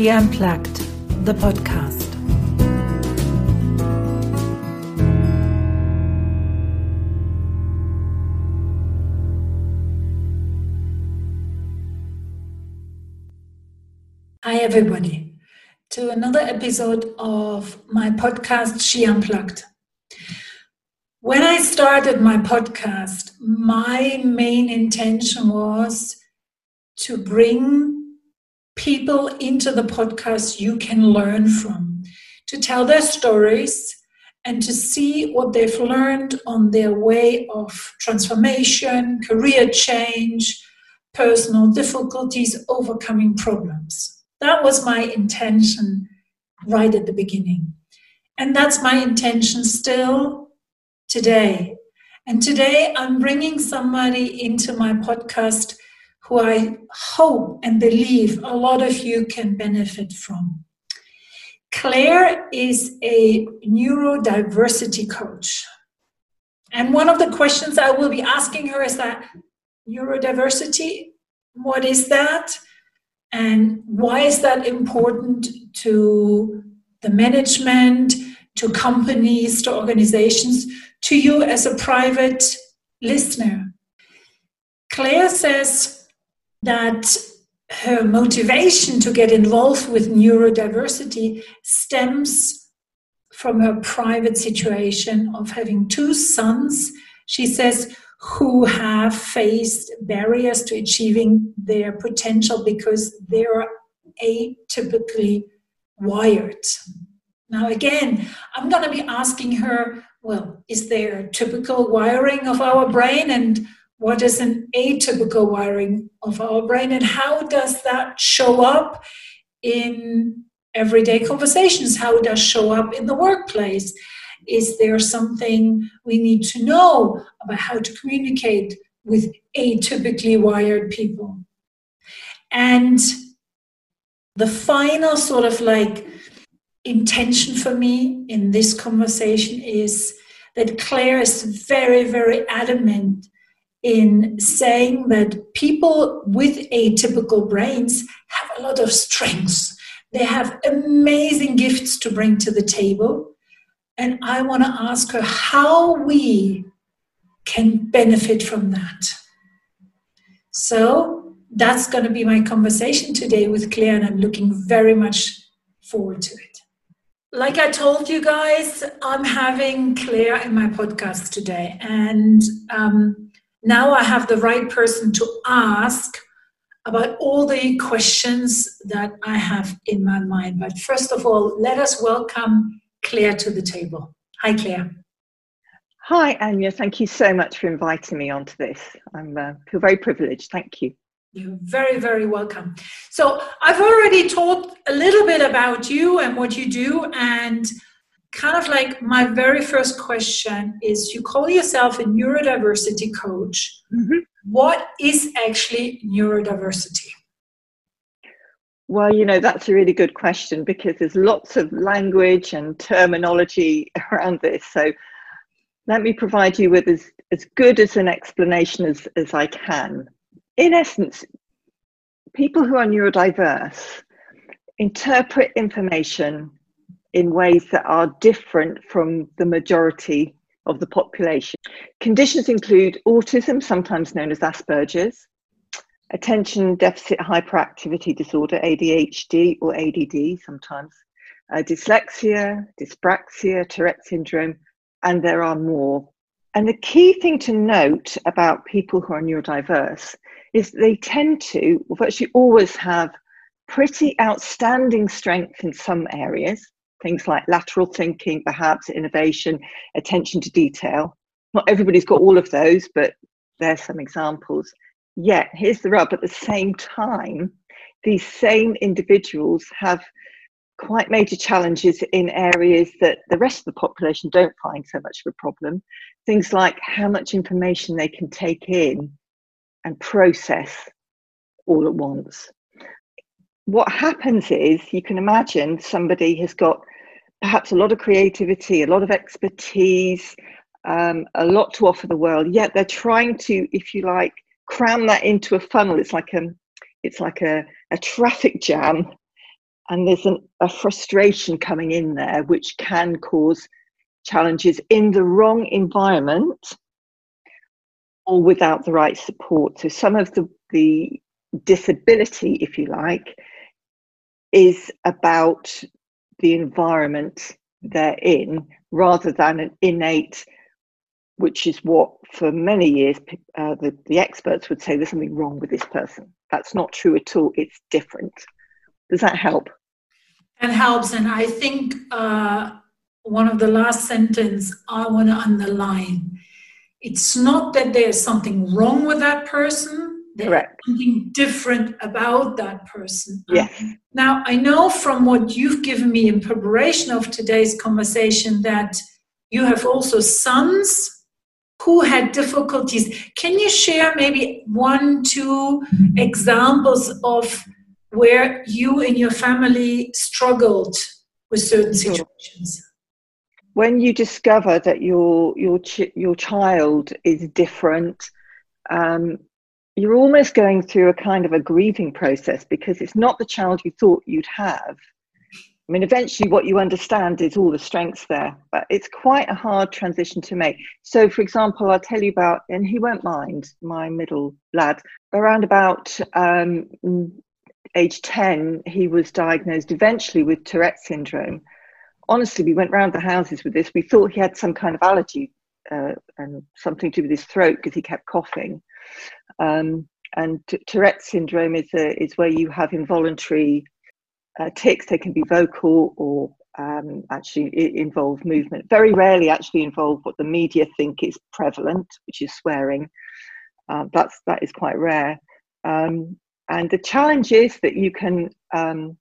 She Unplugged, the podcast. Hi, everybody, to another episode of my podcast, She Unplugged. When I started my podcast, my main intention was to bring people into the podcast you can learn from, to tell their stories and to see what they've learned on their way of transformation, career change, personal difficulties, overcoming problems. That was my intention right at the beginning. And that's my intention still today. And today I'm bringing somebody into my podcast who I hope and believe a lot of you can benefit from. Claire is a neurodiversity coach. And one of the questions I will be asking her is that neurodiversity, what is that? And why is that important to the management, to companies, to organizations, to you as a private listener? Claire says that her motivation to get involved with neurodiversity stems from her private situation of having two sons, she says, who have faced barriers to achieving their potential because they're atypically wired. Now, again, I'm going to be asking her, well, is there typical wiring of our brain? And what is an atypical wiring of our brain and how does that show up in everyday conversations? How does show up in the workplace? Is there something we need to know about how to communicate with atypically wired people? And the final sort of like intention for me in this conversation is that claire is very very adamant in saying that people with atypical brains have a lot of strengths. They have amazing gifts to bring to the table. And I want to ask her how we can benefit from that. So that's going to be my conversation today with Claire, and I'm looking very much forward to it. Like I told you guys, I'm having Claire in my podcast today, and um, now I have the right person to ask about all the questions that I have in my mind. But first of all, let us welcome Claire to the table. Hi, Claire. Hi, Anya. Thank you so much for inviting me onto this. I uh, feel very privileged. Thank you. You're very, very welcome. So, I've already talked a little bit about you and what you do, and kind of like my very first question is you call yourself a neurodiversity coach. Mm-hmm. What is actually neurodiversity? Well, you know, that's a really good question because there's lots of language and terminology around this. So let me provide you with as, as good as an explanation as, as I can. In essence, people who are neurodiverse interpret information in ways that are different from the majority of the population. Conditions include autism, sometimes known as Asperger's, attention deficit hyperactivity disorder, ADHD or ADD sometimes, uh, dyslexia, dyspraxia, Tourette syndrome, and there are more. And the key thing to note about people who are neurodiverse is they tend to virtually always have pretty outstanding strength in some areas things like lateral thinking, perhaps innovation, attention to detail. Not everybody's got all of those, but there's some examples. Yet, here's the rub at the same time, these same individuals have quite major challenges in areas that the rest of the population don't find so much of a problem. Things like how much information they can take in and process all at once. What happens is you can imagine somebody has got perhaps a lot of creativity, a lot of expertise, um, a lot to offer the world. Yet they're trying to, if you like, cram that into a funnel. It's like a, it's like a, a traffic jam, and there's an, a frustration coming in there, which can cause challenges in the wrong environment or without the right support. So some of the, the disability, if you like, is about the environment they're in rather than an innate, which is what for many years uh, the, the experts would say there's something wrong with this person. That's not true at all. It's different. Does that help? That helps. And I think uh, one of the last sentence I want to underline it's not that there's something wrong with that person. Correct. Something different about that person. Yes. now, I know from what you've given me in preparation of today's conversation that you have also sons who had difficulties. Can you share maybe one, two examples of where you and your family struggled with certain situations? When you discover that your your ch- your child is different, um, you're almost going through a kind of a grieving process because it's not the child you thought you'd have. I mean, eventually, what you understand is all the strengths there, but it's quite a hard transition to make. So, for example, I'll tell you about, and he won't mind, my middle lad, around about um, age 10, he was diagnosed eventually with Tourette syndrome. Honestly, we went round the houses with this. We thought he had some kind of allergy uh, and something to do with his throat because he kept coughing. Um, and t- Tourette syndrome is, a, is where you have involuntary uh, tics. They can be vocal or um, actually involve movement. Very rarely actually involve what the media think is prevalent, which is swearing. Uh, that's that is quite rare. Um, and the challenge is that you can um,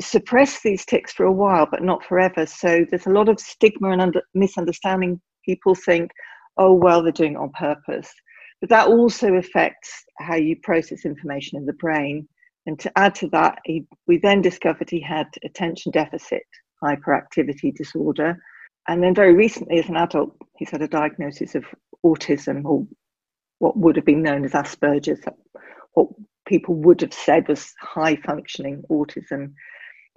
suppress these tics for a while, but not forever. So there's a lot of stigma and under- misunderstanding. People think, oh, well, they're doing it on purpose. But that also affects how you process information in the brain. And to add to that, he, we then discovered he had attention deficit hyperactivity disorder. And then very recently, as an adult, he's had a diagnosis of autism or what would have been known as Asperger's, what people would have said was high functioning autism.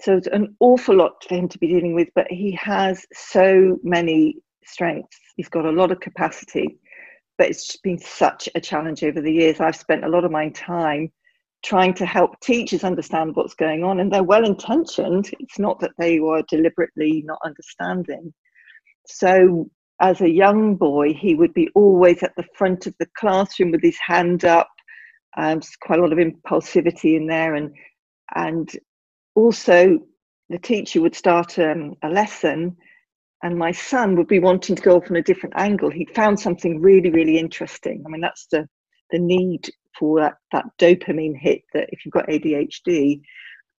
So it's an awful lot for him to be dealing with, but he has so many strengths. He's got a lot of capacity, but it's been such a challenge over the years. I've spent a lot of my time trying to help teachers understand what's going on, and they're well intentioned. It's not that they were deliberately not understanding. So, as a young boy, he would be always at the front of the classroom with his hand up, um, quite a lot of impulsivity in there, and and also the teacher would start um, a lesson, and my son would be wanting to go off on a different angle. He'd found something really, really interesting. I mean, that's the the need for that, that dopamine hit that if you've got ADHD.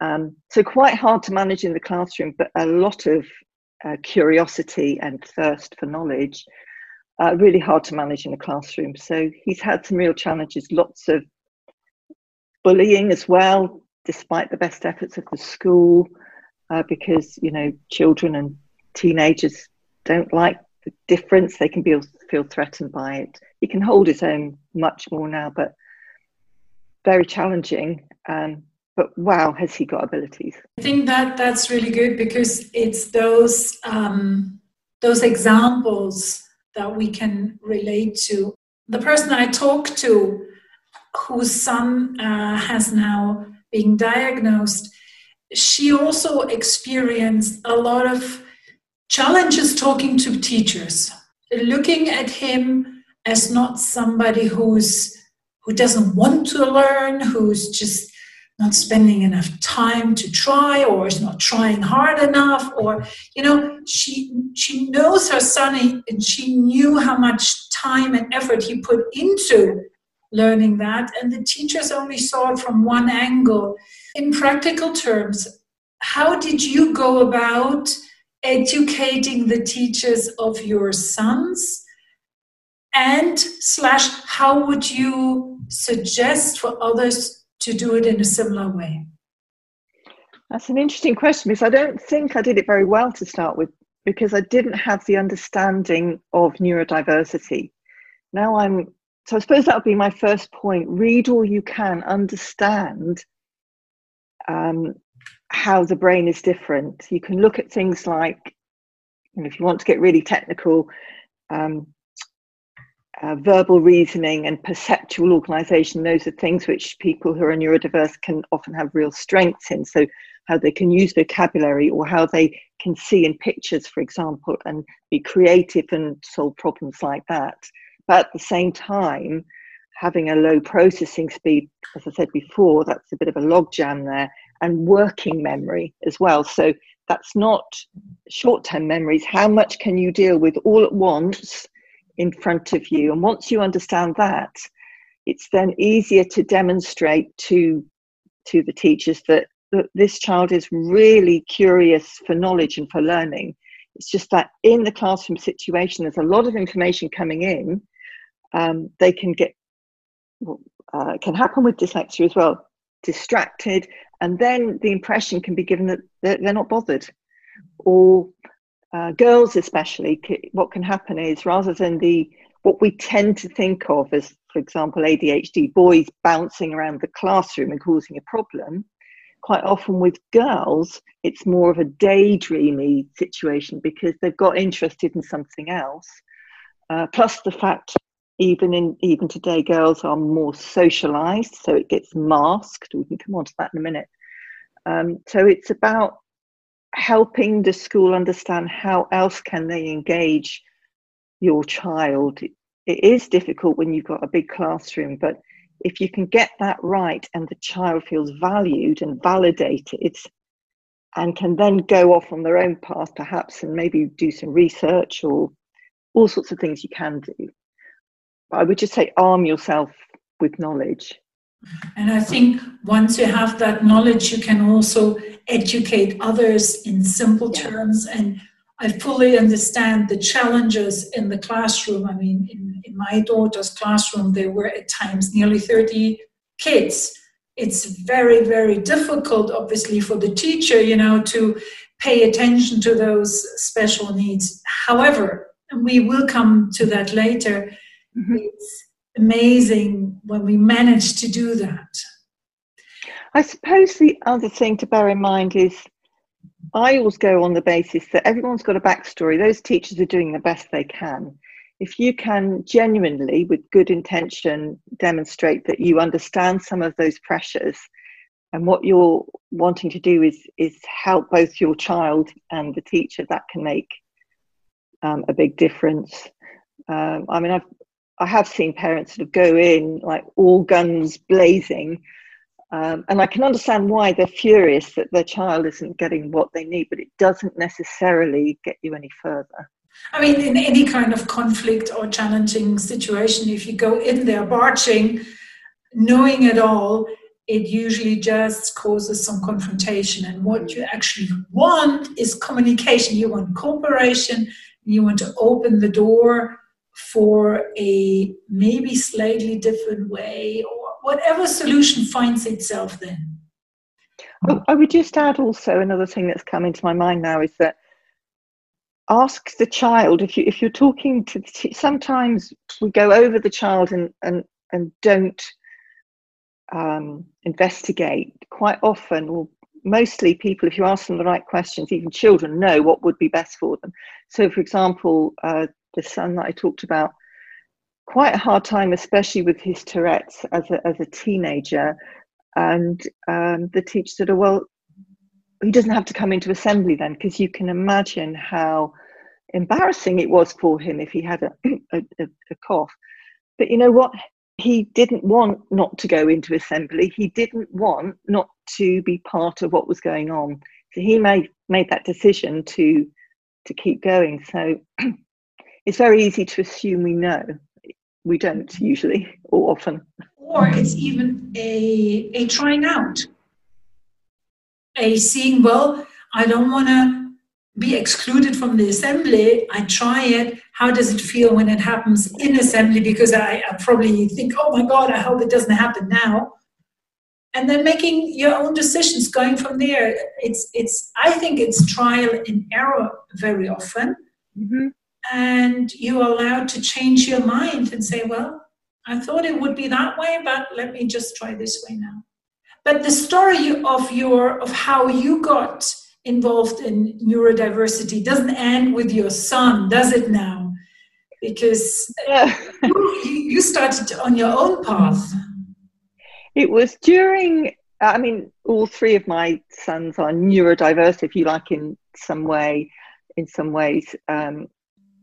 Um, so quite hard to manage in the classroom, but a lot of uh, curiosity and thirst for knowledge. Uh, really hard to manage in the classroom. So he's had some real challenges, lots of bullying as well, despite the best efforts of the school, uh, because you know children and teenagers don't like the difference. They can be, feel threatened by it. He can hold his own much more now, but very challenging. Um, but wow, has he got abilities? I think that that's really good because it's those um, those examples that we can relate to. The person I talked to whose son uh, has now been diagnosed, she also experienced a lot of challenges talking to teachers, looking at him as not somebody who's who doesn't want to learn, who's just not spending enough time to try or is not trying hard enough or you know she she knows her son and she knew how much time and effort he put into learning that, and the teachers only saw it from one angle. In practical terms, how did you go about educating the teachers of your sons? And slash, how would you suggest for others to do it in a similar way? That's an interesting question because I don't think I did it very well to start with because I didn't have the understanding of neurodiversity. Now I'm so I suppose that would be my first point. Read all you can, understand um, how the brain is different. You can look at things like, know, if you want to get really technical, um, uh, verbal reasoning and perceptual organization, those are things which people who are neurodiverse can often have real strengths in. So, how they can use vocabulary or how they can see in pictures, for example, and be creative and solve problems like that. But at the same time, having a low processing speed, as I said before, that's a bit of a logjam there, and working memory as well. So, that's not short term memories. How much can you deal with all at once? in front of you. And once you understand that, it's then easier to demonstrate to to the teachers that, that this child is really curious for knowledge and for learning. It's just that in the classroom situation, there's a lot of information coming in. Um, they can get uh, can happen with dyslexia as well, distracted, and then the impression can be given that they're not bothered, or uh, girls especially what can happen is rather than the what we tend to think of as for example adhd boys bouncing around the classroom and causing a problem quite often with girls it's more of a daydreamy situation because they've got interested in something else. Uh, plus the fact even in even today girls are more socialized so it gets masked. We can come on to that in a minute. Um, so it's about helping the school understand how else can they engage your child. It is difficult when you've got a big classroom but if you can get that right and the child feels valued and validated and can then go off on their own path perhaps and maybe do some research or all sorts of things you can do i would just say arm yourself with knowledge and I think once you have that knowledge, you can also educate others in simple yeah. terms. And I fully understand the challenges in the classroom. I mean, in, in my daughter's classroom, there were at times nearly 30 kids. It's very, very difficult, obviously, for the teacher, you know, to pay attention to those special needs. However, and we will come to that later, mm-hmm. it's amazing when we manage to do that. I suppose the other thing to bear in mind is I always go on the basis that everyone's got a backstory. Those teachers are doing the best they can. If you can genuinely, with good intention, demonstrate that you understand some of those pressures and what you're wanting to do is is help both your child and the teacher, that can make um, a big difference. Um, I mean, I've I have seen parents sort of go in like all guns blazing. Um, and I can understand why they're furious that their child isn't getting what they need, but it doesn't necessarily get you any further. I mean, in any kind of conflict or challenging situation, if you go in there barging, knowing it all, it usually just causes some confrontation. And what you actually want is communication. You want cooperation, you want to open the door for a maybe slightly different way or whatever solution finds itself then. I would just add also another thing that's come into my mind now is that ask the child if you if you're talking to the, sometimes we go over the child and and and don't um, investigate quite often or mostly people if you ask them the right questions even children know what would be best for them so for example uh, the son that I talked about, quite a hard time, especially with his Tourette's as a, as a teenager. And um, the teacher said, oh, well, he doesn't have to come into assembly then, because you can imagine how embarrassing it was for him if he had a, a, a cough. But you know what? He didn't want not to go into assembly. He didn't want not to be part of what was going on. So he made made that decision to to keep going. So it's very easy to assume we know. We don't usually or often. Or it's even a, a trying out, a seeing, well, I don't want to be excluded from the assembly. I try it. How does it feel when it happens in assembly? Because I, I probably think, oh my God, I hope it doesn't happen now and then making your own decisions going from there it's it's i think it's trial and error very often mm-hmm and you're allowed to change your mind and say, well, I thought it would be that way, but let me just try this way now. but the story of your of how you got involved in neurodiversity doesn't end with your son, does it now? Because you, you started on your own path. It was during, I mean, all three of my sons are neurodiverse, if you like, in some way. In some ways, um,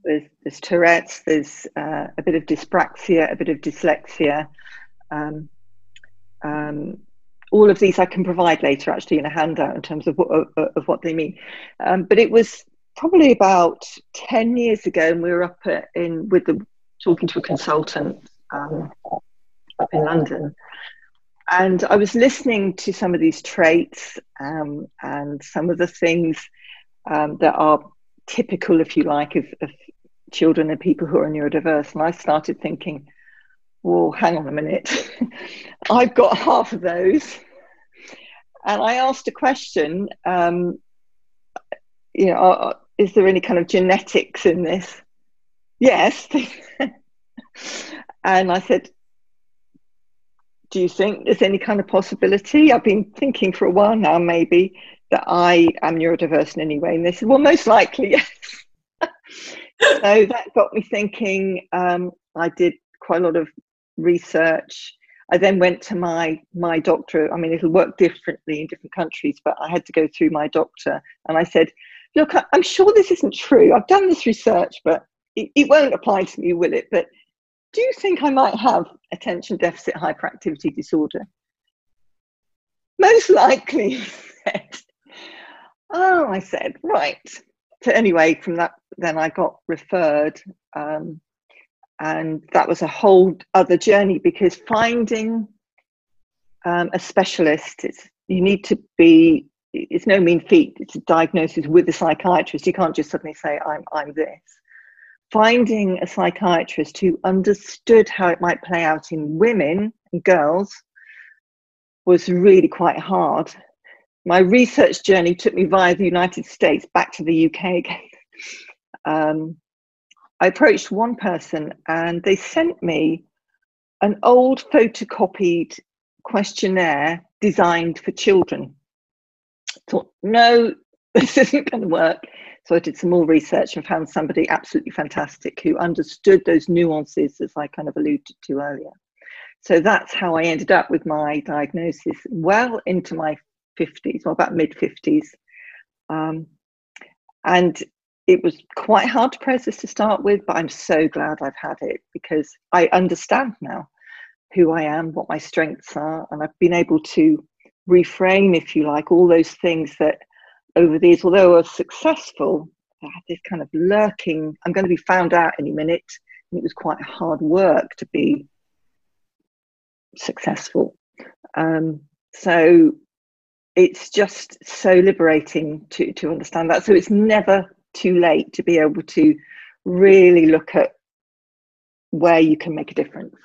there's, there's, Tourette's, there's uh, a bit of dyspraxia, a bit of dyslexia. Um, um, all of these I can provide later, actually, in a handout in terms of what, of, of what they mean. Um, but it was probably about ten years ago, and we were up in with the talking to a consultant um, up in London, and I was listening to some of these traits um, and some of the things um, that are typical, if you like, of, of, children and people who are neurodiverse. And I started thinking, well, hang on a minute. I've got half of those. And I asked a question, um, you know, are, is there any kind of genetics in this? Yes. and I said, do you think there's any kind of possibility? I've been thinking for a while now, maybe, that I am neurodiverse in any way. And they said, well, most likely, yes. so that got me thinking. Um, I did quite a lot of research. I then went to my my doctor. I mean, it'll work differently in different countries, but I had to go through my doctor, and I said, "Look, I'm sure this isn't true. I've done this research, but it, it won't apply to me, will it? But do you think I might have attention deficit hyperactivity disorder? Most likely, Oh, I said, right. So anyway, from that, then I got referred, um, and that was a whole other journey because finding um, a specialist, it's you need to be. It's no mean feat. It's a diagnosis with a psychiatrist. You can't just suddenly say, "I'm I'm this." finding a psychiatrist who understood how it might play out in women and girls was really quite hard. My research journey took me via the United States back to the UK again. Um, I approached one person and they sent me an old photocopied questionnaire designed for children. I thought, no, this isn't going to work. So I did some more research and found somebody absolutely fantastic who understood those nuances, as I kind of alluded to earlier. So that's how I ended up with my diagnosis well into my 50s, or about mid 50s. Um, and it was quite hard to process to start with, but I'm so glad I've had it because I understand now who I am, what my strengths are, and I've been able to reframe, if you like, all those things that over these, although I was successful, I had this kind of lurking, I'm going to be found out any minute. And it was quite hard work to be successful. Um, so it's just so liberating to, to understand that. So it's never too late to be able to really look at where you can make a difference.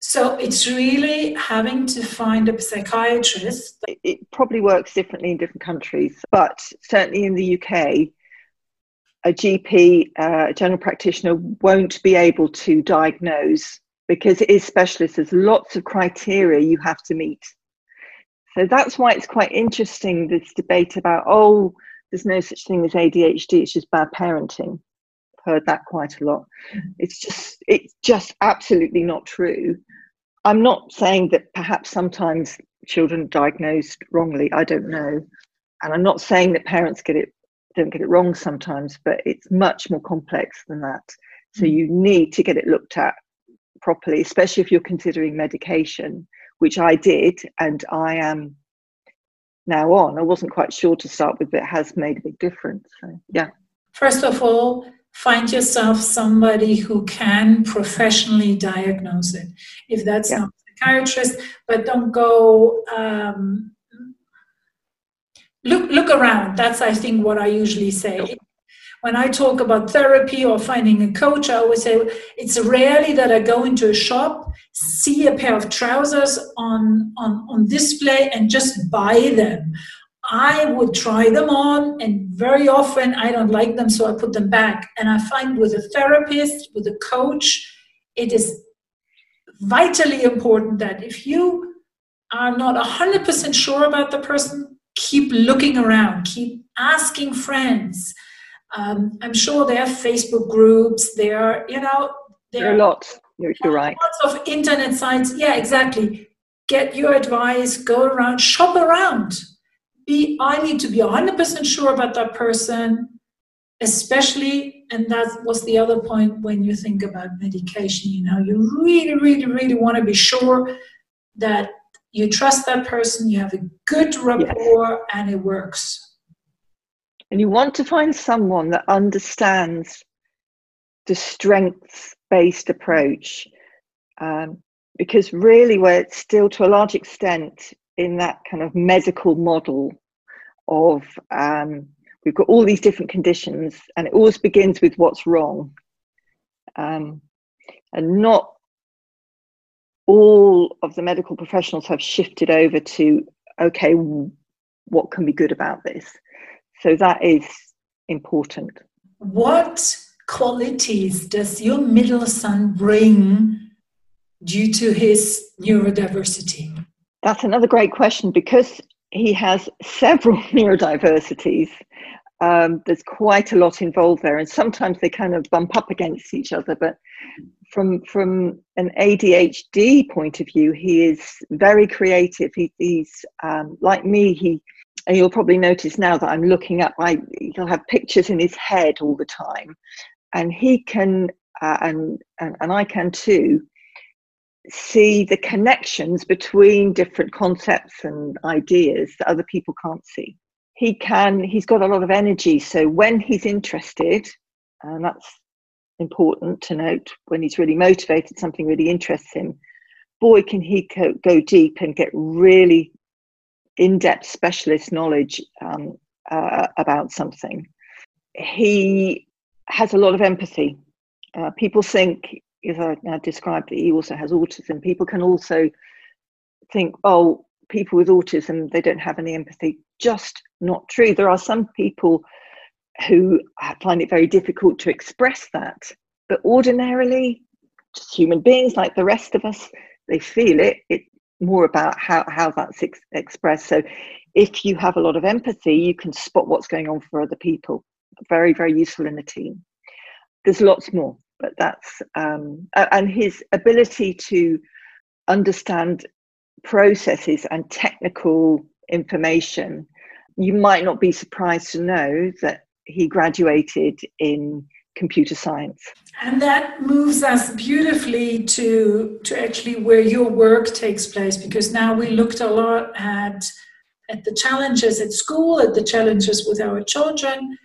So it's really having to find a psychiatrist. It probably works differently in different countries, but certainly in the UK, a GP, uh, a general practitioner, won't be able to diagnose because it is specialist. There's lots of criteria you have to meet. So that's why it's quite interesting this debate about, oh, there's no such thing as ADHD, it's just bad parenting I've heard that quite a lot. It's just it's just absolutely not true. I'm not saying that perhaps sometimes children are diagnosed wrongly. I don't know, and I'm not saying that parents get it don't get it wrong sometimes, but it's much more complex than that. So mm-hmm. you need to get it looked at properly, especially if you're considering medication, which I did, and I am now on. I wasn't quite sure to start with, but it has made a big difference. So, yeah. First of all, find yourself somebody who can professionally diagnose it. If that's yeah. not a psychiatrist, but don't go. Um, look look around. That's I think what I usually say. When I talk about therapy or finding a coach, I always say it's rarely that I go into a shop, see a pair of trousers on, on, on display, and just buy them I would try them on, and very often I don't like them, so I put them back. And I find with a therapist, with a coach, it is vitally important that if you are not 100% sure about the person, keep looking around, keep asking friends. Um, I'm sure there are Facebook groups, there are, you know, there, there are lots. You're, you're right. Lots of internet sites. Yeah, exactly. Get your advice, go around, shop around. Be, I need to be 100% sure about that person, especially, and that was the other point when you think about medication, you know, you really, really, really want to be sure that you trust that person, you have a good rapport, yes. and it works. And you want to find someone that understands the strengths based approach. Um, because really, we're still to a large extent in that kind of medical model of um, we've got all these different conditions, and it always begins with what's wrong. Um, and not all of the medical professionals have shifted over to okay what can be good about this so that is important what qualities does your middle son bring due to his neurodiversity that's another great question because he has several neurodiversities um, there's quite a lot involved there and sometimes they kind of bump up against each other but from from an ADHD point of view, he is very creative. He, he's um, like me. He and you'll probably notice now that I'm looking up. I he'll have pictures in his head all the time, and he can uh, and, and and I can too see the connections between different concepts and ideas that other people can't see. He can. He's got a lot of energy. So when he's interested, and that's important to note when he's really motivated, something really interests him, boy, can he co- go deep and get really in depth specialist knowledge um, uh, about something. He has a lot of empathy. Uh, people think, as I, I described, that he also has autism. People can also think, oh, people with autism, they don't have any empathy. Just not true. There are some people who find it very difficult to express that. But ordinarily, just human beings like the rest of us, they feel it. It's more about how, how that's ex- expressed. So if you have a lot of empathy, you can spot what's going on for other people. Very, very useful in the team. There's lots more, but that's, um, and his ability to understand processes and technical information. You might not be surprised to know that he graduated in computer science. And that moves us beautifully to, to actually where your work takes place, because now we looked a lot at, at the challenges at school, at the challenges with our children,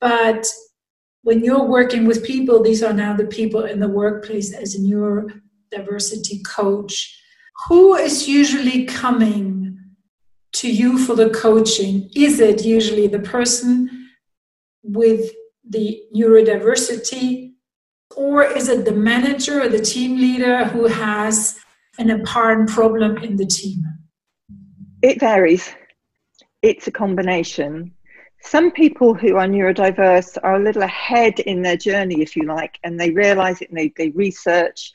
but when you're working with people, these are now the people in the workplace as a neurodiversity coach. Who is usually coming to you for the coaching? Is it usually the person with the neurodiversity, or is it the manager or the team leader who has an apparent problem in the team? It varies. It's a combination. Some people who are neurodiverse are a little ahead in their journey, if you like, and they realize it and they, they research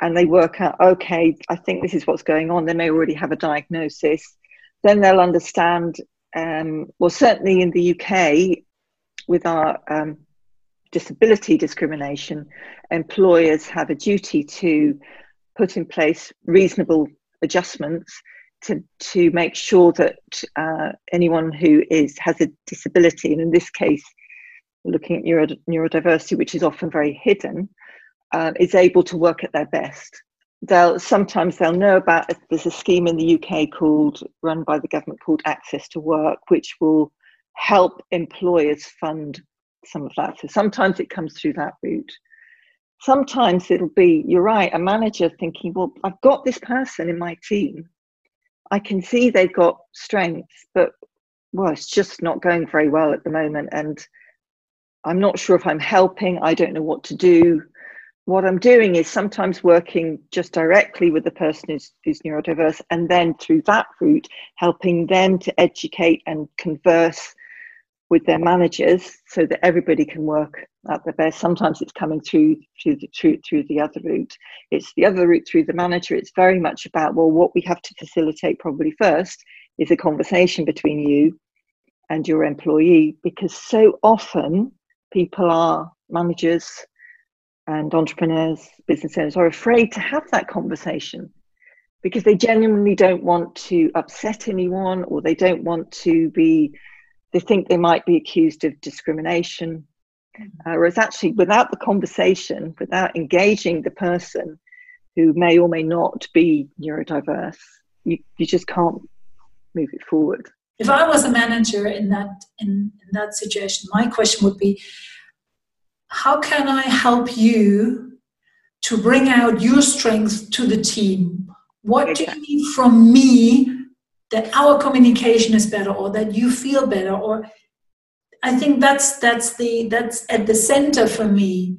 and they work out, okay, I think this is what's going on. They may already have a diagnosis. Then they'll understand, um, well, certainly in the UK, with our um, disability discrimination, employers have a duty to put in place reasonable adjustments to, to make sure that uh, anyone who is has a disability, and in this case, looking at neuro, neurodiversity, which is often very hidden, uh, is able to work at their best. They'll sometimes they'll know about there's a scheme in the UK called run by the government called Access to Work, which will help employers fund some of that. So sometimes it comes through that route. Sometimes it'll be, you're right, a manager thinking, well, I've got this person in my team. I can see they've got strengths, but well, it's just not going very well at the moment. And I'm not sure if I'm helping. I don't know what to do. What I'm doing is sometimes working just directly with the person who's, who's neurodiverse, and then through that route, helping them to educate and converse with their managers so that everybody can work at their best. Sometimes it's coming through through the through, through the other route. It's the other route through the manager. It's very much about well, what we have to facilitate probably first is a conversation between you and your employee because so often people are managers and entrepreneurs, business owners are afraid to have that conversation because they genuinely don't want to upset anyone or they don't want to be they think they might be accused of discrimination. Uh, whereas actually, without the conversation, without engaging the person who may or may not be neurodiverse, you, you just can't move it forward. If I was a manager in that in, in that situation, my question would be, how can I help you to bring out your strengths to the team? What do you need from me that our communication is better or that you feel better or i think that's that's the that's at the center for me.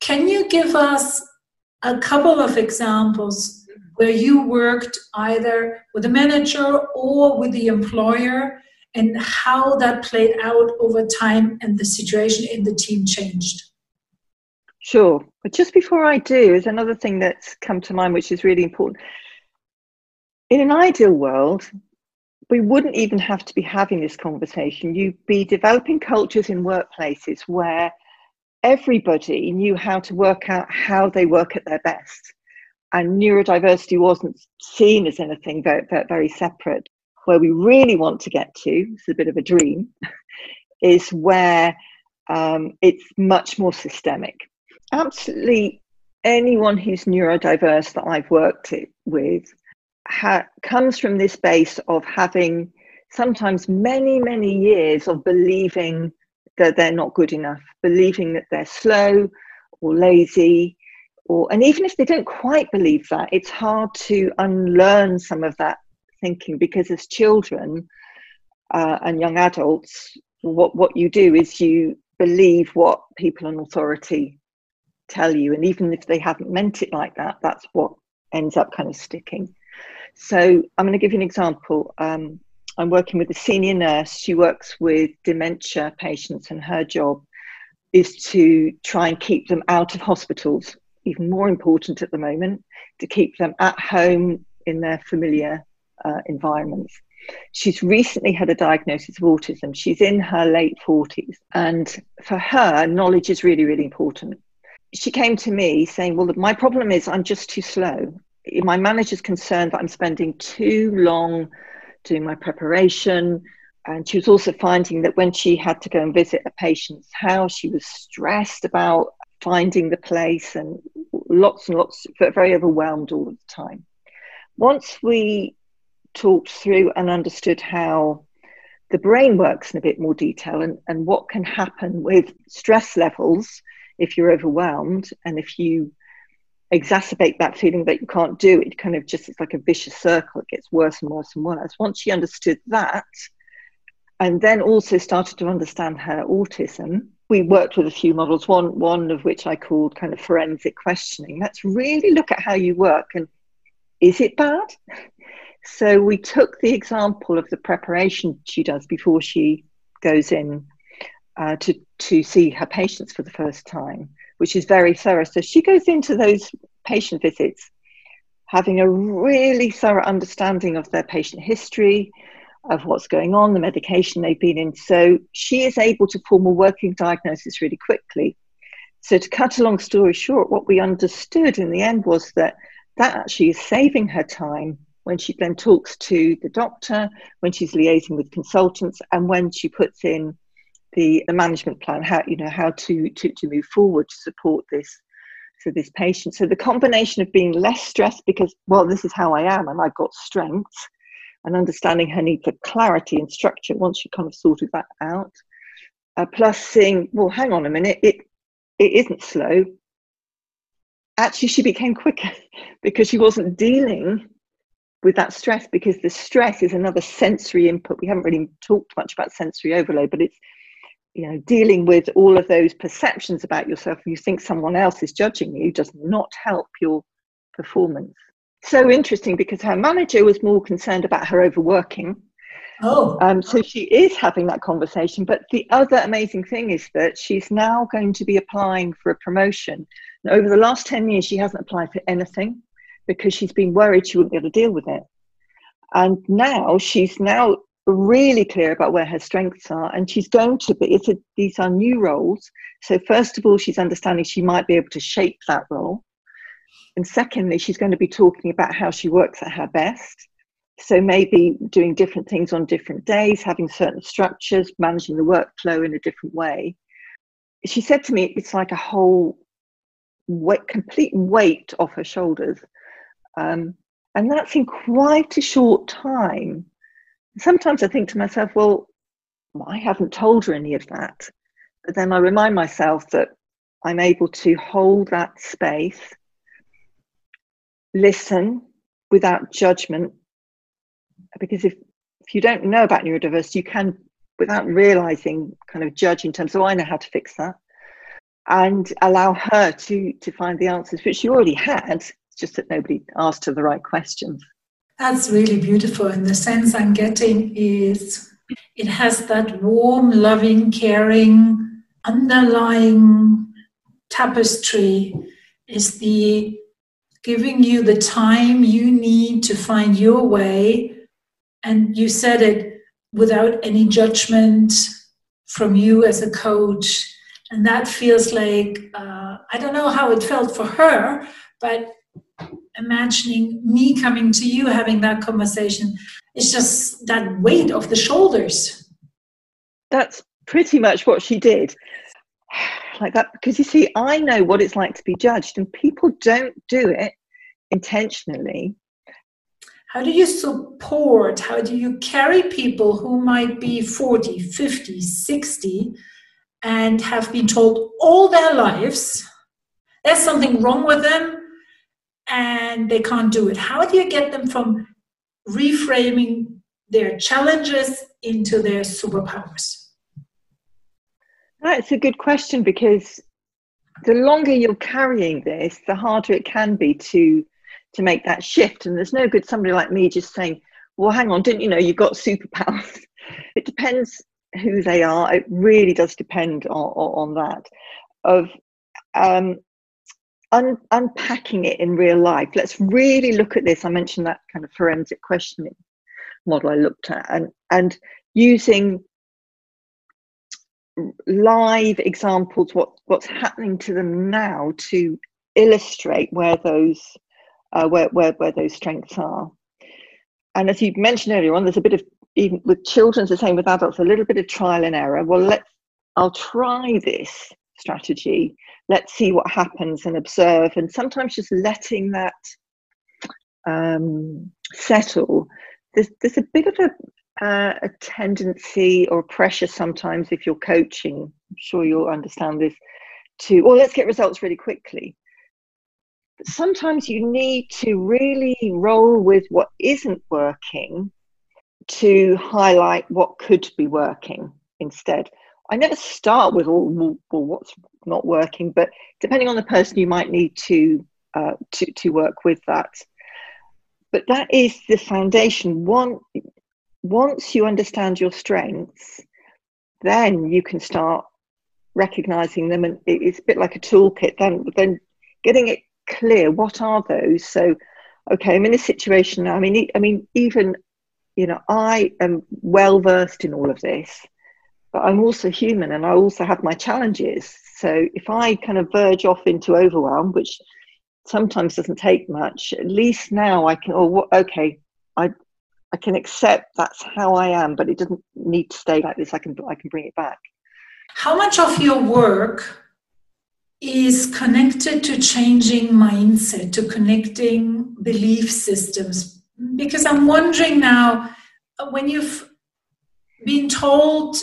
Can you give us a couple of examples where you worked either with the manager or with the employer and how that played out over time and the situation in the team changed? Sure. But just before i do is another thing that's come to mind which is really important in an ideal world, we wouldn't even have to be having this conversation. You'd be developing cultures in workplaces where everybody knew how to work out how they work at their best. And neurodiversity wasn't seen as anything very, very separate. Where we really want to get to, it's a bit of a dream, is where um, it's much more systemic. Absolutely anyone who's neurodiverse that I've worked with ha- comes from this base of having sometimes many, many years of believing that they're not good enough, believing that they're slow or lazy, or and even if they don't quite believe that, it's hard to unlearn some of that thinking because as children uh, and young adults, what what you do is you believe what people in authority tell you, and even if they haven't meant it like that, that's what ends up kind of sticking. So I'm going to give you an example. Um, I'm working with a senior nurse. She works with dementia patients, and her job is to try and keep them out of hospitals. Even more important at the moment, to keep them at home in their familiar uh, environments. She's recently had a diagnosis of autism. She's in her late 40s. And for her, knowledge is really, really important. She came to me saying, Well, my problem is I'm just too slow my manager's concerned that I'm spending too long doing my preparation. And she was also finding that when she had to go and visit a patient's house, she was stressed about finding the place and lots and lots, very overwhelmed all the time. Once we talked through and understood how the brain works in a bit more detail and, and what can happen with stress levels if you're overwhelmed and if you exacerbate that feeling that you can't do it. Kind of just it's like a vicious circle. It gets worse and worse and worse. Once she understood that and then also started to understand her autism we worked with a few models one one of which i called kind of forensic questioning. Let's really look at how you work and is it bad? So we took the example of the preparation she does before she goes in uh, to to see her patients for the first time which is very thorough. So she goes into those patient visits having a really thorough understanding of their patient history, of what's going on, the medication they've been in. So she is able to form a working diagnosis really quickly. So, to cut a long story short, what we understood in the end was that that actually is saving her time when she then talks to the doctor, when she's liaising with consultants, and when she puts in the, the management plan, how you know how to, to to move forward to support this for this patient. So the combination of being less stressed because well, this is how I am and I've got strengths, and understanding her need for clarity and structure once she kind of sorted that out, uh, plus seeing well, hang on a minute, it it isn't slow. Actually, she became quicker because she wasn't dealing with that stress because the stress is another sensory input. We haven't really talked much about sensory overload, but it's you know dealing with all of those perceptions about yourself you think someone else is judging you does not help your performance so interesting because her manager was more concerned about her overworking Oh. Um, so she is having that conversation. But the other amazing thing is that she's now going to be applying for a promotion. And over the last 10 years, she hasn't applied for anything because she's been worried she wouldn't be able to deal with it. And now she's now really clear about where her strengths are and she's going to be it's a, these are new roles. So first of all she's understanding she might be able to shape that role. And secondly she's going to be talking about how she works at her best. So maybe doing different things on different days having certain structures managing the workflow in a different way. She said to me it's like a whole weight, complete weight off her shoulders. Um, and that's in quite a short time sometimes I think to myself, well, I haven't told her any of that. But then I remind myself that I'm able to hold that space, listen without judgment. Because if, if you don't know about neurodiversity, you can, without realizing, kind of judge in terms of, oh, I know how to fix that. And allow her to to find the answers, which she already had, it's just that nobody asked her the right questions. That's really beautiful. And the sense I'm getting is it has that warm, loving, caring, underlying tapestry is the giving you the time you need to find your way. And you said it without any judgment from you as a coach. And that feels like, uh, I don't know how it felt for her, but imagining me coming to you having that conversation. It's just that weight of the shoulders. That's pretty much what she did. Like that because you see i know what it's like to be judged and people don't do it intentionally. How do you support how do you carry people who might be 40 50 60 and have been told all their lives there's something wrong with them and they can't do it. How do you get them from reframing their challenges into their superpowers? That's a good question because the longer you're carrying this, the harder it can be to to make that shift. And there's no good somebody like me just saying, "Well, hang on, didn't you know you've got superpowers?" it depends who they are. It really does depend on, on, that. Of um, un- unpacking it in real life. Let's really look at this. I mentioned that kind of forensic questioning model I looked at, and and using live examples what what's happening to them now to illustrate where those uh, where, where where those strengths are. And as you mentioned earlier on, there's a bit of even with children, it's the same with adults, a little bit of trial and error. Well, let's I'll try this strategy let's see what happens and observe. And sometimes just letting that um, settle. There's, there's a bit of a, uh, a tendency or pressure sometimes if you're coaching i'm sure you'll understand this to well let's get results really quickly. But sometimes you need to really roll with what isn't working to highlight what could be working instead. I never start with all well, well, what's not working, but depending on the person, you might need to uh, to to work with that. But that is the foundation. One, once you understand your strengths, then you can start recognizing them, and it's a bit like a toolkit. Then, then getting it clear. What are those? So, okay, I'm in a situation now. I mean, I mean, even you know, I am well versed in all of this but I'm also human and I also have my challenges. So if I kind of verge off into overwhelm, which sometimes doesn't take much, at least now I can, oh, okay, I, I can accept that's how I am, but it doesn't need to stay like this. I can, I can bring it back. How much of your work is connected to changing mindset, to connecting belief systems? Because I'm wondering now, when you've been told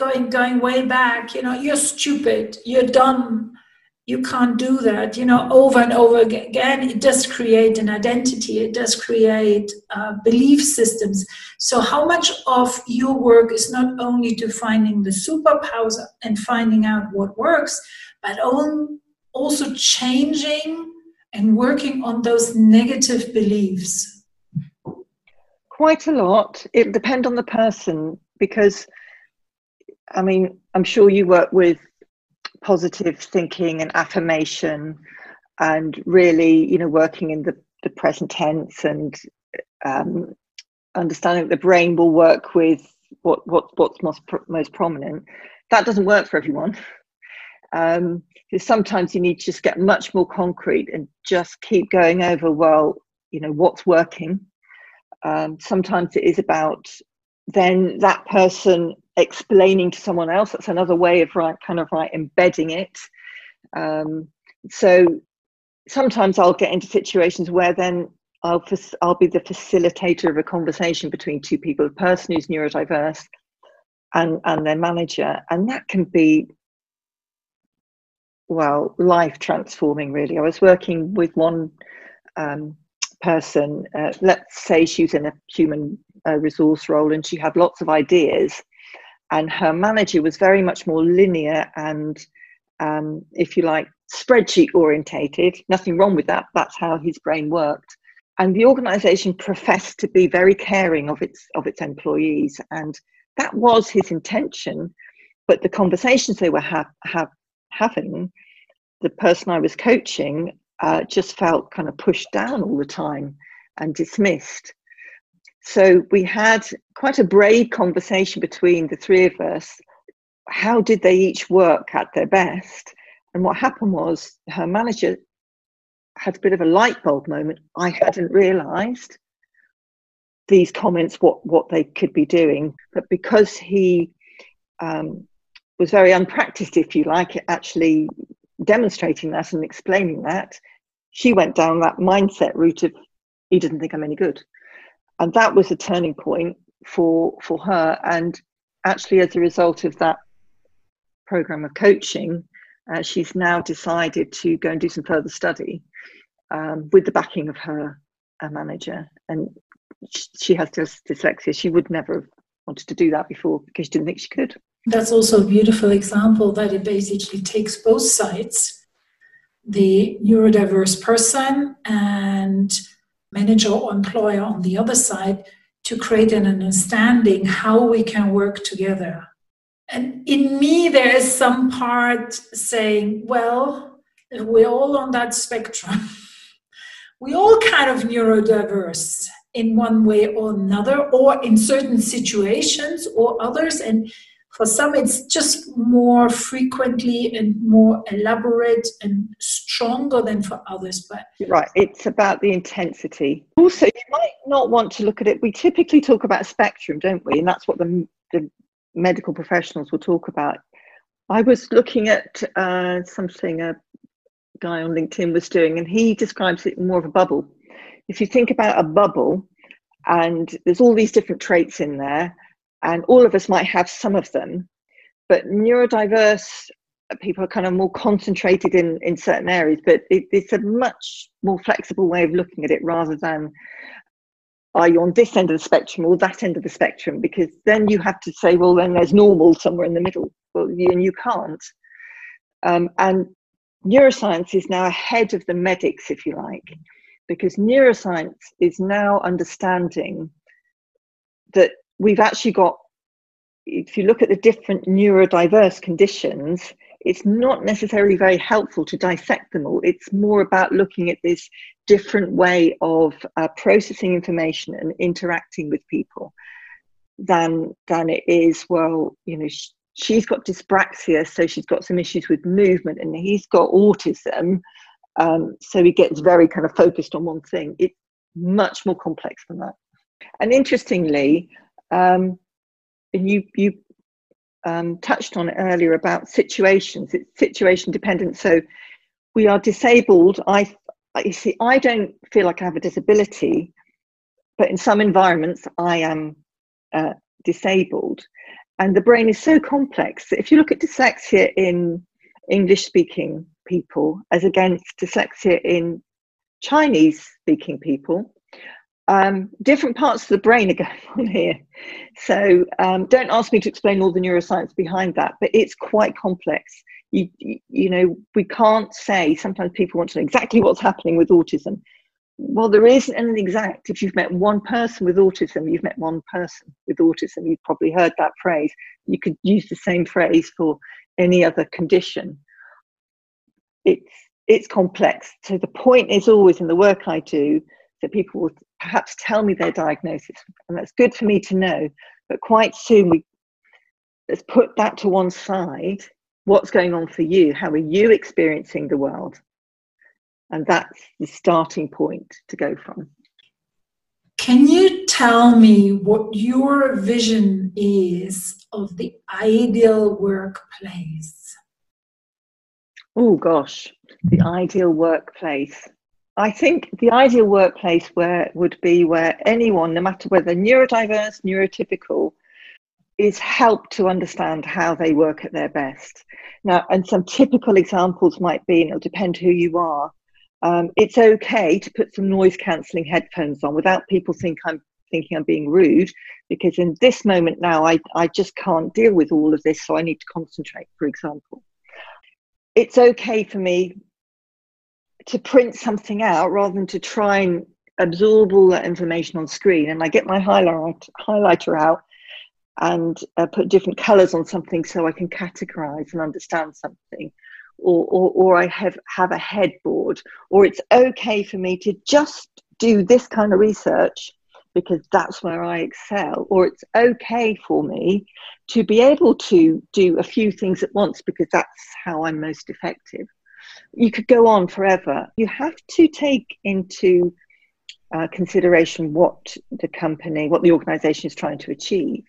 going going way back you know you're stupid you're dumb you can't do that you know over and over again it does create an identity it does create uh, belief systems so how much of your work is not only to finding the superpowers and finding out what works but also changing and working on those negative beliefs Quite a lot. It depends on the person because, I mean, I'm sure you work with positive thinking and affirmation and really, you know, working in the, the present tense and um, understanding that the brain will work with what, what what's most most prominent. That doesn't work for everyone. Um, sometimes you need to just get much more concrete and just keep going over. Well, you know what's working. Um, sometimes it is about then that person explaining to someone else. That's another way of right, kind of right embedding it. Um, so sometimes I'll get into situations where then I'll, I'll be the facilitator of a conversation between two people, a person who's neurodiverse and, and their manager. And that can be, well, life transforming, really. I was working with one um, person, uh, let's say she was in a human uh, resource role and she had lots of ideas. And her manager was very much more linear and, um, if you like, spreadsheet orientated. Nothing wrong with that. That's how his brain worked and the organization professed to be very caring of its of its employees and that was his intention but the conversations they were ha- have, having the person i was coaching uh, just felt kind of pushed down all the time and dismissed. So we had quite a brave conversation between the three of us. How did they each work at their best? And what happened was her manager had a bit of a light bulb moment. I hadn't realised these comments what what they could be doing, but because he um, was very unpracticed, if you like, at actually demonstrating that and explaining that, she went down that mindset route of he doesn't think I'm any good, and that was a turning point for for her. And actually, as a result of that program of coaching, uh, she's now decided to go and do some further study um, with the backing of her manager. And she has dyslexia. She would never have wanted to do that before because she didn't think she could. That's also a beautiful example that it basically takes both sides the neurodiverse person and manager or employer on the other side to create an understanding how we can work together. And in me, there is some part saying, well, we're all on that spectrum. we all kind of neurodiverse in one way or another, or in certain situations or others. And for some, it's just more frequently and more elaborate and stronger than for others. But right, it's about the intensity. Also, you might not want to look at it. We typically talk about a spectrum, don't we? And that's what the, the medical professionals will talk about. I was looking at uh, something, a guy on LinkedIn was doing, and he describes it more of a bubble. If you think about a bubble, and there's all these different traits in there, and all of us might have some of them, but neurodiverse people are kind of more concentrated in in certain areas. But it, it's a much more flexible way of looking at it rather than are you on this end of the spectrum or that end of the spectrum? Because then you have to say, well, then there's normal somewhere in the middle. Well, you, and you can't. Um, and neuroscience is now ahead of the medics, if you like, because neuroscience is now understanding that we've actually got, if you look at the different neurodiverse conditions, it's not necessarily very helpful to dissect them all. It's more about looking at this different way of uh, processing information and interacting with people than than it is well you know she's got dyspraxia, so she's got some issues with movement, and he's got autism. Um, so he gets very kind of focused on one thing. It's much more complex than that. And interestingly, um, and you you um, touched on it earlier about situations. It's situation dependent. So we are disabled. I you see, I don't feel like I have a disability, but in some environments I am uh, disabled. And the brain is so complex that if you look at dyslexia in English speaking people as against dyslexia in Chinese speaking people, um, different parts of the brain are going on here. So um, don't ask me to explain all the neuroscience behind that, but it's quite complex. You, you, know, we can't say, sometimes people want to know exactly what's happening with autism. well, there isn't an exact. If you've met one person with autism, you've met one person with autism. You've probably heard that phrase. You could use the same phrase for any other condition. It's it's complex. So the point is always in the work I do that people will perhaps tell me their diagnosis, and that's good for me to know. But quite soon we let's put that to one side. What's going on for you? How are you experiencing the world? And that's the starting point to go from. Can you tell me what your vision is of the ideal workplace? Oh gosh, the ideal workplace. I think the ideal workplace where would be where anyone, no matter whether neurodiverse, neurotypical, is helped to understand how they work at their best. Now, and some typical examples might be, and it'll depend who you are, um, it's okay to put some noise cancelling headphones on without people think I'm thinking I'm being rude, because in this moment now, I, I just can't deal with all of this, so I need to concentrate, for example. It's okay for me to print something out rather than to try and absorb all that information on screen. And I get my highlight, highlighter out and uh, put different colors on something so I can categorize and understand something or, or, or I have, have a headboard, or it's okay for me to just do this kind of research because that's where I excel, or it's okay for me to be able to do a few things at once because that's how I'm most effective. You could go on forever. You have to take into uh, consideration what the company, what the organization is trying to achieve.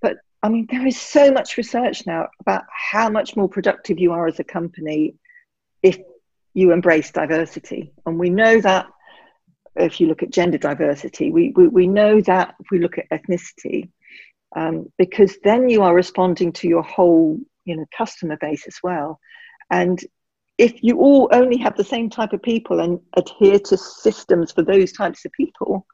But I mean, there is so much research now about how much more productive you are as a company if you embrace diversity. And we know that if you look at gender diversity, we, we, we know that if we look at ethnicity, um, because then you are responding to your whole you know, customer base as well. And if you all only have the same type of people and adhere to systems for those types of people,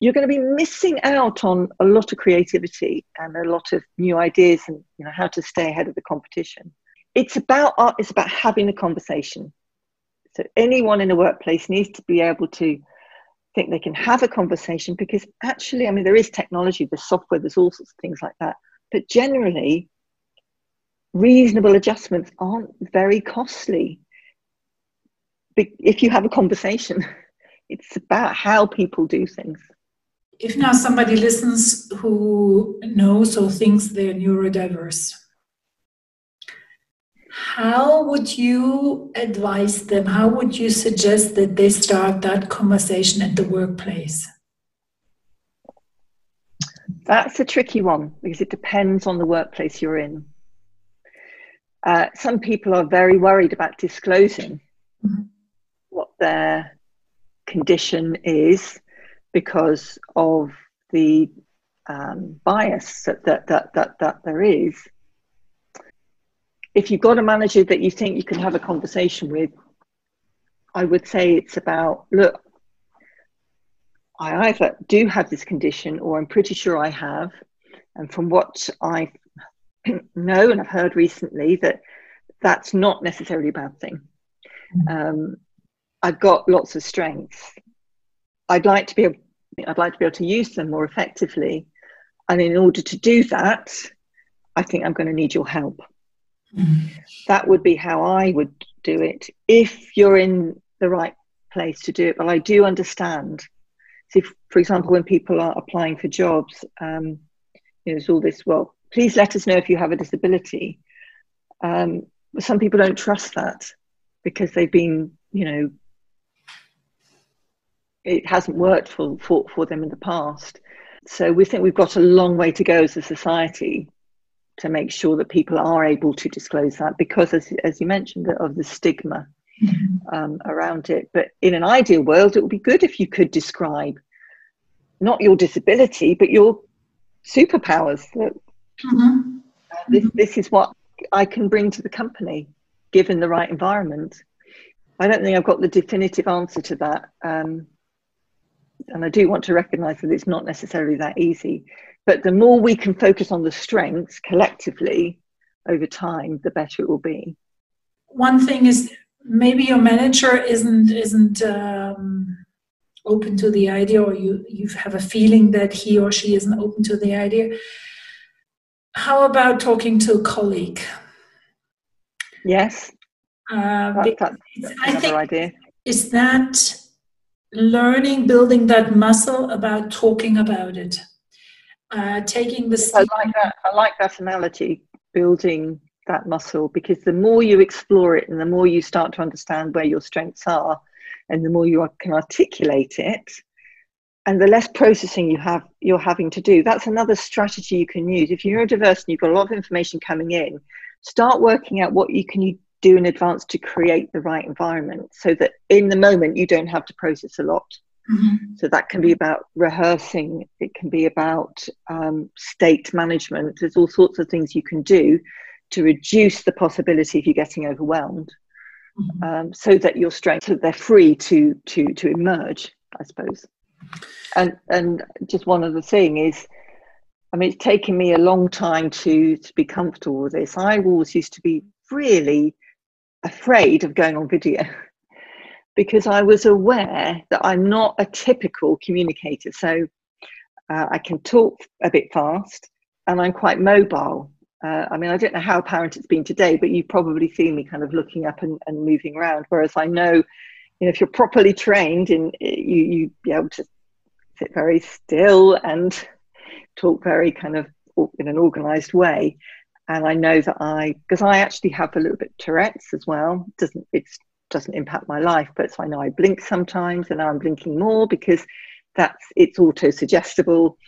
you're going to be missing out on a lot of creativity and a lot of new ideas and you know how to stay ahead of the competition. It's about art it's about having a conversation. So anyone in a workplace needs to be able to think they can have a conversation because actually i mean there is technology there's software there's all sorts of things like that. But generally reasonable adjustments aren't very costly if you have a conversation it's about how people do things if now somebody listens who knows or thinks they're neurodiverse, how would you advise them? How would you suggest that they start that conversation at the workplace? That's a tricky one because it depends on the workplace you're in. Uh, some people are very worried about disclosing mm-hmm. what their condition is because of the um, bias that, that, that, that, that there is. If you've got a manager that you think you can have a conversation with, I would say it's about look, I either do have this condition or I'm pretty sure I have. And from what I know and I've heard recently, that that's not necessarily a bad thing. Mm-hmm. Um, I've got lots of strengths. I'd like to be able, I'd like to be able to use them more effectively. And in order to do that, I think I'm going to need your help. Mm. That would be how I would do it if you're in the right place to do it. But I do understand. If, for example, when people are applying for jobs, um, you know, there's all this. Well, please let us know if you have a disability. Um, some people don't trust that because they've been, you know, it hasn't worked for, for, for them in the past. So we think we've got a long way to go as a society to make sure that people are able to disclose that because, as, as you mentioned, of the stigma mm-hmm. um, around it. But in an ideal world, it would be good if you could describe not your disability, but your superpowers. Mm-hmm. This, this is what I can bring to the company given the right environment. I don't think I've got the definitive answer to that. Um, and I do want to recognize that it's not necessarily that easy. But the more we can focus on the strengths collectively over time, the better it will be. One thing is maybe your manager isn't isn't um, open to the idea or you you have a feeling that he or she isn't open to the idea how about talking to a colleague? Yes. Uh, that, that's I think idea. is that learning building that muscle about talking about it. Uh, taking the I like that I like that analogy building that muscle because the more you explore it and the more you start to understand where your strengths are and the more you can articulate it and the less processing you have you're having to do that's another strategy you can use if you're neurodiverse and you've got a lot of information coming in start working out what you can you do in advance to create the right environment so that in the moment you don't have to process a lot mm-hmm. so that can be about rehearsing it can be about um, state management there's all sorts of things you can do to reduce the possibility of you getting overwhelmed mm-hmm. um, so that your strengths so they're free to to to emerge i suppose and and just one other thing is i mean it's taken me a long time to to be comfortable with this i always used to be really afraid of going on video because i was aware that i'm not a typical communicator so uh, i can talk a bit fast and i'm quite mobile uh, I mean, I don't know how apparent it's been today, but you've probably seen me kind of looking up and, and moving around. Whereas I know, you know, if you're properly trained, in eh, you you be able to sit very still and talk very kind of in an organized way. And I know that I, because I actually have a little bit Tourette's as well. Doesn't it doesn't impact my life, but so I know I blink sometimes, and now I'm blinking more because that's it's auto suggestible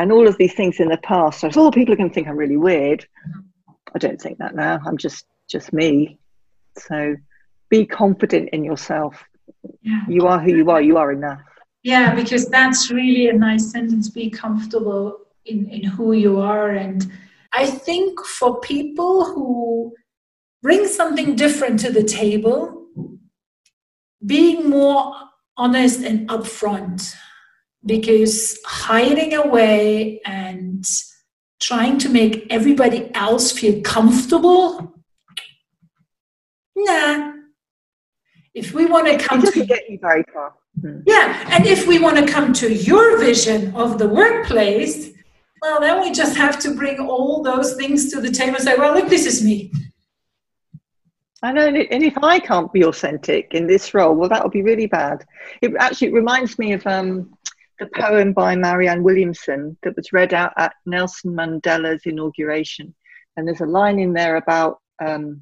and all of these things in the past, I oh, people are going to think I'm really weird. I don't think that now. I'm just just me. So be confident in yourself. Yeah. You are who you are. You are enough. Yeah, because that's really a nice sentence. Be comfortable in, in who you are. And I think for people who bring something different to the table, being more honest and upfront because hiding away and trying to make everybody else feel comfortable nah if we want to come to get you very far hmm. yeah and if we want to come to your vision of the workplace well then we just have to bring all those things to the table and say well look this is me I know, and if I can't be authentic in this role, well, that would be really bad. It actually it reminds me of um, the poem by Marianne Williamson that was read out at Nelson Mandela's inauguration. And there's a line in there about um,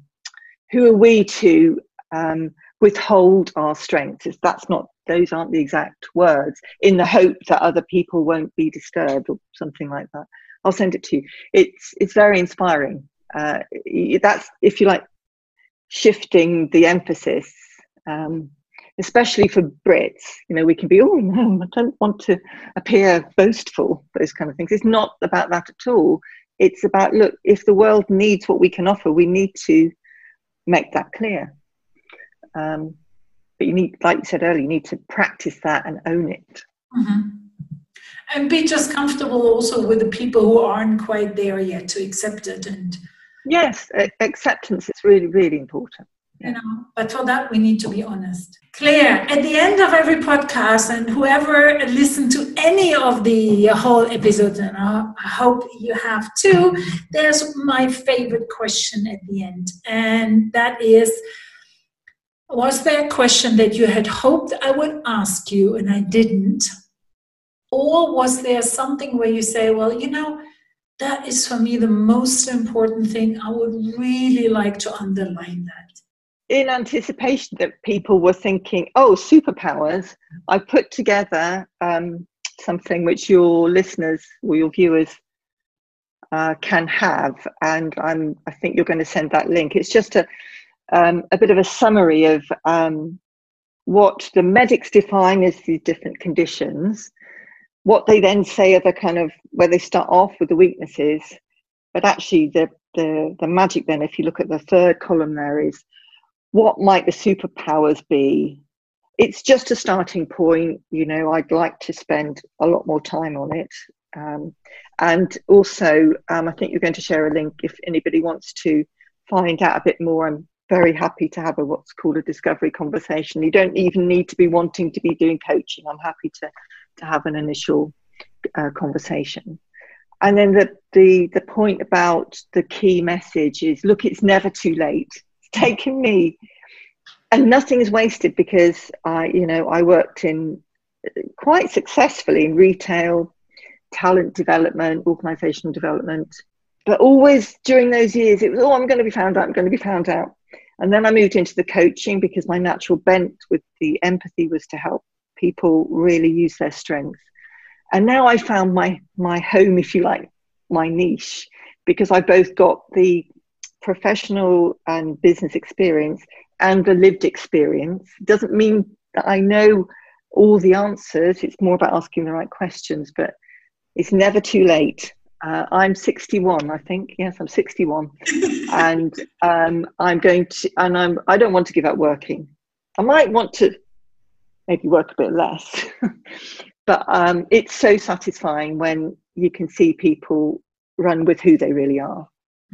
who are we to um, withhold our strengths? That's not, those aren't the exact words, in the hope that other people won't be disturbed or something like that. I'll send it to you. It's, it's very inspiring. Uh, that's, if you like, shifting the emphasis. Um, especially for Brits, you know, we can be, oh no, I don't want to appear boastful, those kind of things. It's not about that at all. It's about, look, if the world needs what we can offer, we need to make that clear. Um, but you need, like you said earlier, you need to practice that and own it. Mm-hmm. And be just comfortable also with the people who aren't quite there yet to accept it. And yes, acceptance is really, really important you know but for that we need to be honest claire at the end of every podcast and whoever listened to any of the whole episode and i hope you have too there's my favorite question at the end and that is was there a question that you had hoped i would ask you and i didn't? Or was there something where you say well you know that is for me the most important thing. I would really like to underline that. In anticipation that people were thinking, oh, superpowers, I put together um, something which your listeners or your viewers uh, can have, and I'm, I think you're going to send that link. It's just a, um, a bit of a summary of um, what the medics define as these different conditions, what they then say are the kind of where they start off with the weaknesses, but actually the the the magic then, if you look at the third column there, is what might the superpowers be? It's just a starting point. You know, I'd like to spend a lot more time on it. Um, and also, um, I think you're going to share a link if anybody wants to find out a bit more. I'm very happy to have a what's called a discovery conversation. You don't even need to be wanting to be doing coaching. I'm happy to to have an initial uh, conversation. And then the, the the point about the key message is look, it's never too late. It's taken me and nothing is wasted because I, you know, I worked in quite successfully in retail, talent development, organizational development. But always during those years, it was, oh, I'm going to be found out, I'm going to be found out. And then I moved into the coaching because my natural bent with the empathy was to help people really use their strengths. And now I found my my home, if you like, my niche, because I both got the professional and business experience and the lived experience. It Doesn't mean that I know all the answers. It's more about asking the right questions, but it's never too late. Uh, I'm 61, I think. Yes, I'm 61, and um, I'm going to, and I'm. I don't want to give up working. I might want to maybe work a bit less, but um, it's so satisfying when you can see people run with who they really are.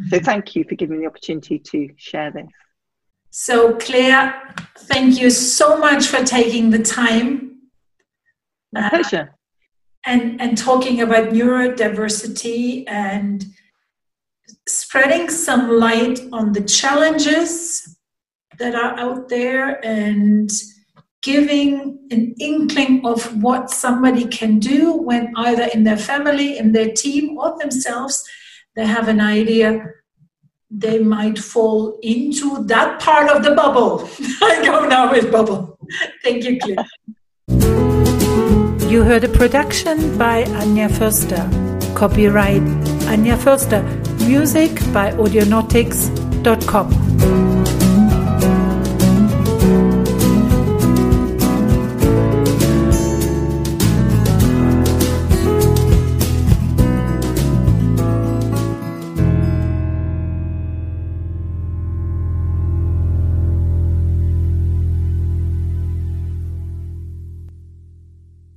So mm-hmm. thank you for giving me the opportunity to share this. So Claire, thank you so much for taking the time. My pleasure. Uh, and, and talking about neurodiversity and spreading some light on the challenges that are out there and giving an inkling of what somebody can do when either in their family, in their team, or themselves, they have an idea they might fall into that part of the bubble. I go now with bubble. Thank you, Claire. You heard a production by Anja Förster. Copyright Anja Förster. Music by audionautix.com.